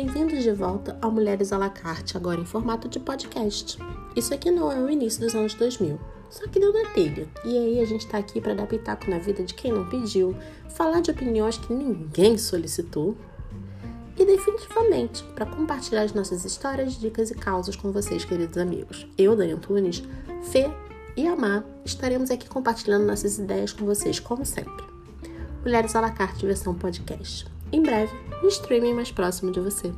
Bem-vindos de volta ao Mulheres à la carte, agora em formato de podcast. Isso aqui não é o início dos anos 2000, só que deu na telha. E aí a gente tá aqui para dar pitaco na vida de quem não pediu, falar de opiniões que ninguém solicitou e definitivamente para compartilhar as nossas histórias, dicas e causas com vocês, queridos amigos. Eu, Dani Antunes, Fê e Amar estaremos aqui compartilhando nossas ideias com vocês, como sempre. Mulheres à la carte versão podcast. Em breve, no streaming mais próximo de você.